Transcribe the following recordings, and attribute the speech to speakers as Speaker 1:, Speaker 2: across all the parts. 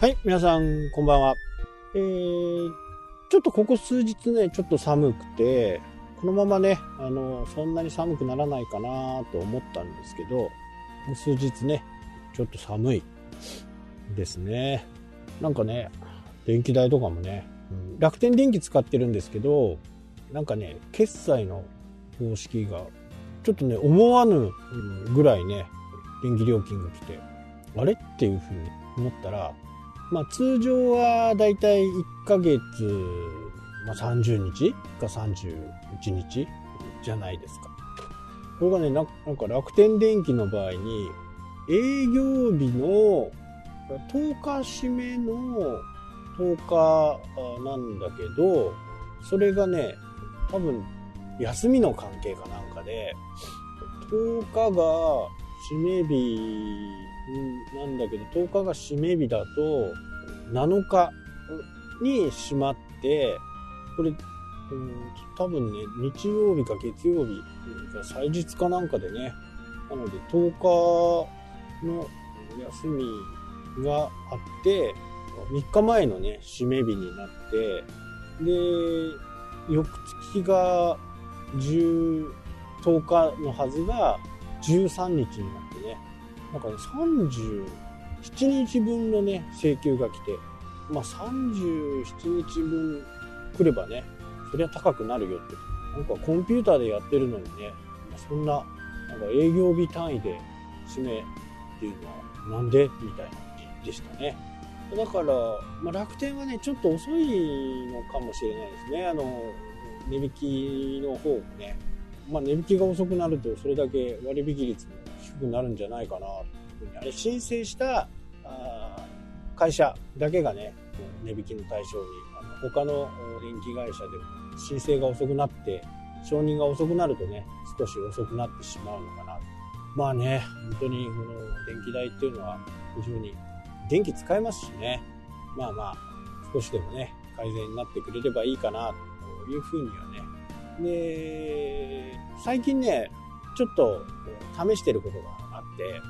Speaker 1: はい、皆さん、こんばんは。えー、ちょっとここ数日ね、ちょっと寒くて、このままね、あの、そんなに寒くならないかなと思ったんですけど、数日ね、ちょっと寒いですね。なんかね、電気代とかもね、うん楽天電気使ってるんですけど、なんかね、決済の方式が、ちょっとね、思わぬぐらいね、電気料金が来て、あれ？っていうふうに思ったら、まあ通常はだいたい1ヶ月、まあ、30日か31日じゃないですか。これがね、ななんか楽天電気の場合に、営業日の10日締めの10日なんだけど、それがね、多分休みの関係かなんかで、10日が締め日なんだけど、10日が締め日だと、7日に閉まって、これ、うん、多分ね、日曜日か月曜日か祭日かなんかでね、なので10日の休みがあって、3日前のね、締め日になって、で、翌月が10、10日のはずが13日になって、なんかね、37日分のね、請求が来て、まあ37日分来ればね、そりゃ高くなるよって。なんかコンピューターでやってるのにね、そんな、なんか営業日単位で締めっていうのはなんでみたいな感じでしたね。だから、まあ、楽天はね、ちょっと遅いのかもしれないですね。あの、値引きの方もね。まあ、値引きが遅くなると、それだけ割引率も低くなるんじゃないかな、というふうに。あれ、申請した、あ会社だけがね、値引きの対象に、あの他の電気会社でも申請が遅くなって、承認が遅くなるとね、少し遅くなってしまうのかな。まあね、本当にこの電気代っていうのは非常に電気使えますしね、まあまあ、少しでもね、改善になってくれればいいかな、というふうにはね。で、最近ね、ちょっと試してることがあって、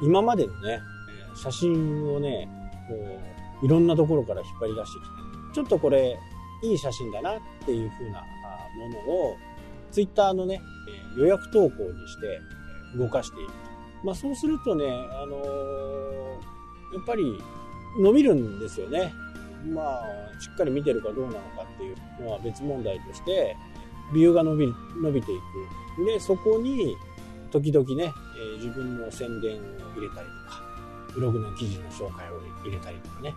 Speaker 1: 今までのね、写真をね、こう、いろんなところから引っ張り出してきて、ちょっとこれ、いい写真だなっていうふうなものを、ツイッターのね、予約投稿にして動かしていると。まあそうするとね、あのーやっぱり伸びるんですよね。まあ、しっかり見てるかどうなのかっていうのは別問題として、ビューが伸び、伸びていく。で、そこに、時々ね、え自分の宣伝を入れたりとか、ブログの記事の紹介を入れたりとかね、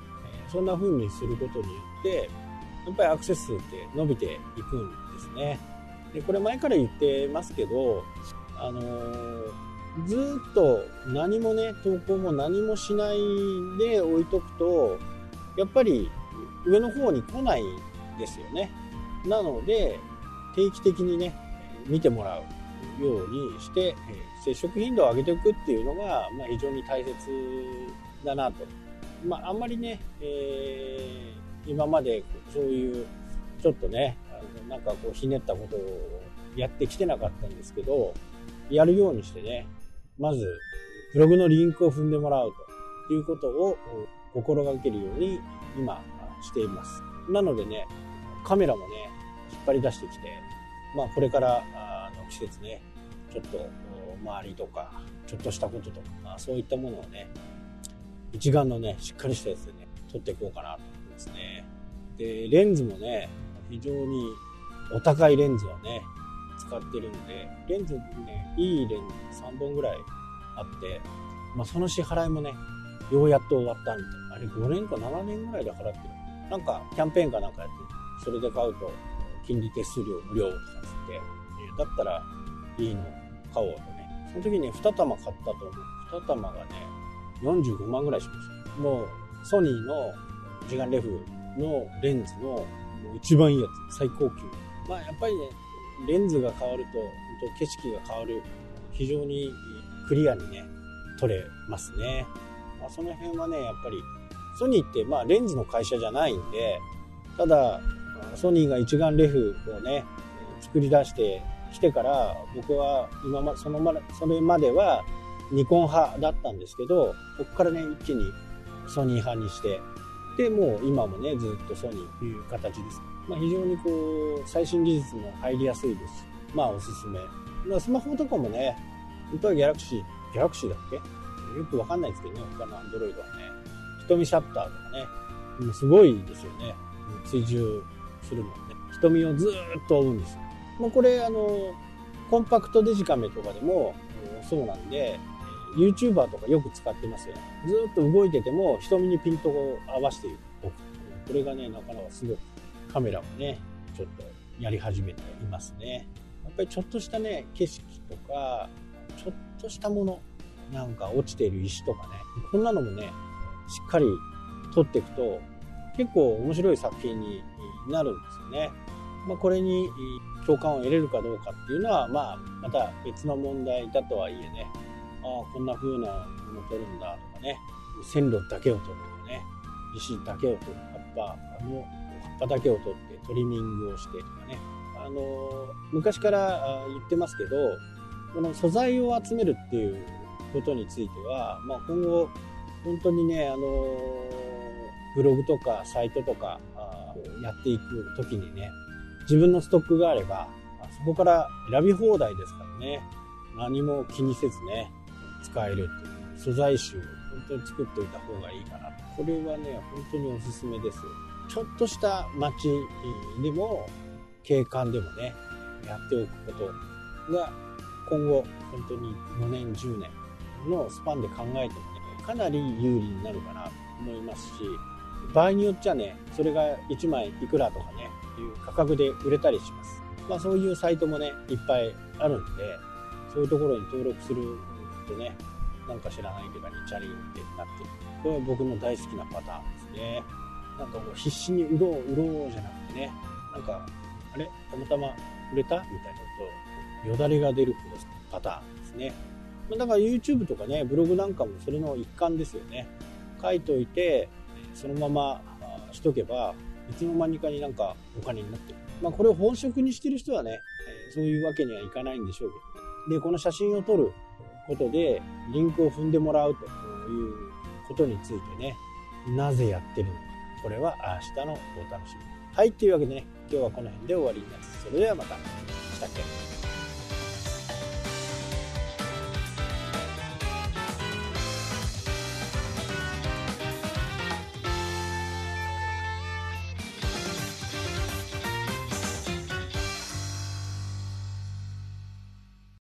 Speaker 1: えそんな風にすることによって、やっぱりアクセス数って伸びていくんですね。で、これ前から言ってますけど、あのーずっと何もね、投稿も何もしないで置いとくと、やっぱり上の方に来ないですよね。なので、定期的にね、見てもらうようにして、え接触頻度を上げていくっていうのが、まあ、非常に大切だなと。まあ、あんまりね、えー今までそういう、ちょっとね、あのなんかこうひねったことをやってきてなかったんですけど、やるようにしてね、まず、ブログのリンクを踏んでもらうということを心がけるように今しています。なのでね、カメラもね、引っ張り出してきて、まあこれからの季節ね、ちょっと周りとか、ちょっとしたこととか、そういったものをね、一眼のね、しっかりしたやつでね、撮っていこうかなと思いますね。で、レンズもね、非常にお高いレンズをね、使ってるんで、レンズね、いいレンズ3本ぐらいあって、まあその支払いもね、ようやっと終わったんで、あれ5年か7年ぐらいで払ってる。なんかキャンペーンかなんかやって、それで買うと金利手数料無料とかつって、えだったらいいの買おうとね。その時に2玉買ったと思う。2玉がね、45万ぐらいしました。もうソニーの一眼レフのレンズの一番いいやつ、最高級。まあやっぱりね、レンズが変わると、本当景色が変わる。非常にクリアにね、撮れますね。まあ、その辺はね、やっぱり、ソニーってまあレンズの会社じゃないんで、ただ、ソニーが一眼レフをね、作り出してきてから、僕は今ま、そのま、それまではニコン派だったんですけど、ここからね、一気にソニー派にして、で、もう今もね、ずっとソニーという形です。まあ、非常にこう、最新技術も入りやすいです、まあおすすめ。まあ、スマホとかもね、本当はギャラクシー、ギャラクシーだっけ？よくわかんないですけどね、他のアンドロイドはね。瞳シャッターとかね、すごいですよね。追従するのね。瞳をずっと追うんですよ。もうこれ、あの、コンパクトデジカメとかでもそうなんで、YouTuber とかよく使ってますよね。ずっと動いてても瞳にピントを合わせておく。これがね、なかなかすごいカメラもね、ちょっとやり始めていますね。やっぱりちょっとしたね、景色とか、ちょっとしたもの、なんか落ちている石とかね、こんなのもね、しっかり撮っていくと、結構面白い作品になるんですよね。まあ、これに共感を得れるかどうかっていうのは、まあ、また別の問題だとはいえね、ああ、こんな風なものを撮るんだとかね、線路だけを撮るとかね、石だけを撮る、葉っぱの葉っぱだけを取ってトリミングをしてとかね、あの昔から言ってますけどこの素材を集めるっていうことについては、まあ、今後本当にね、あのブログとかサイトとかこうやっていく時にね自分のストックがあればそこから選び放題ですからね。何も気にせずね使えるっていう。素材集を本当に作っておいた方がいいかな。とこれはね本当におすすめですちょっとした街でも景観でもねやっておくことが今後本当に5年10年のスパンで考えてもねかなり有利になるかなと思いますし場合によっちゃねそれが1枚いくらとかねいう価格で売れたりします、まあ、そういうサイトもねいっぱいあるんでそういうところに登録するとねなんか知らないけどにチャリンってなってる。これは僕の大好きなパターンですね。なんかもう必死に売ろう売ろうじゃなくてねなんかあれ？たまたま売れたみたいなとよだれが出るパターンですね。だから YouTube とかねブログなんかもそれの一環ですよね。書いといてそのまましとけばいつの間にかになんかお金になってる。まあこれを本職にしてる人はねそういうわけにはいかないんでしょうけど。でこの写真を撮ることでリンクを踏んでもらうということについてねなぜやってるのか。これは明日のお楽しみ。はいというわけでね今日はこの辺で終わりになります。それではまた。したっけ？